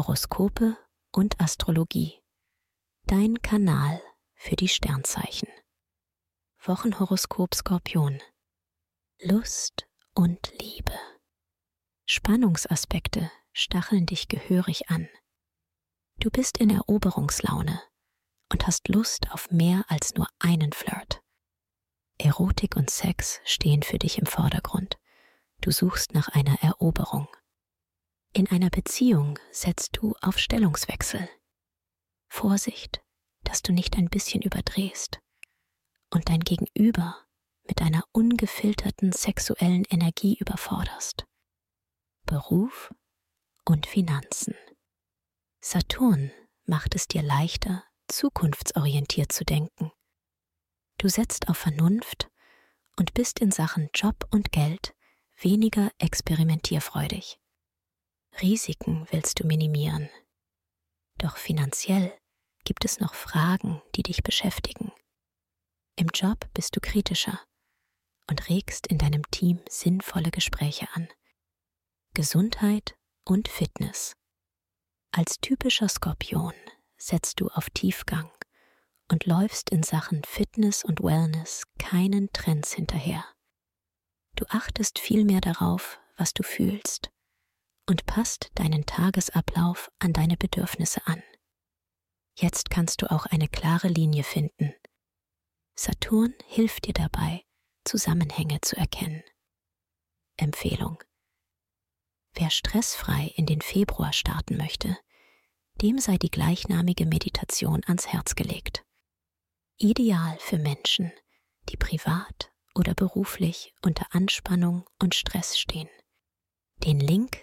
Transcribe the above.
Horoskope und Astrologie. Dein Kanal für die Sternzeichen. Wochenhoroskop Skorpion. Lust und Liebe. Spannungsaspekte stacheln dich gehörig an. Du bist in Eroberungslaune und hast Lust auf mehr als nur einen Flirt. Erotik und Sex stehen für dich im Vordergrund. Du suchst nach einer Eroberung. In einer Beziehung setzt du auf Stellungswechsel. Vorsicht, dass du nicht ein bisschen überdrehst und dein Gegenüber mit einer ungefilterten sexuellen Energie überforderst. Beruf und Finanzen. Saturn macht es dir leichter, zukunftsorientiert zu denken. Du setzt auf Vernunft und bist in Sachen Job und Geld weniger experimentierfreudig. Risiken willst du minimieren. Doch finanziell gibt es noch Fragen, die dich beschäftigen. Im Job bist du kritischer und regst in deinem Team sinnvolle Gespräche an. Gesundheit und Fitness. Als typischer Skorpion setzt du auf Tiefgang und läufst in Sachen Fitness und Wellness keinen Trends hinterher. Du achtest vielmehr darauf, was du fühlst und passt deinen Tagesablauf an deine Bedürfnisse an. Jetzt kannst du auch eine klare Linie finden. Saturn hilft dir dabei, Zusammenhänge zu erkennen. Empfehlung. Wer stressfrei in den Februar starten möchte, dem sei die gleichnamige Meditation ans Herz gelegt. Ideal für Menschen, die privat oder beruflich unter Anspannung und Stress stehen. Den Link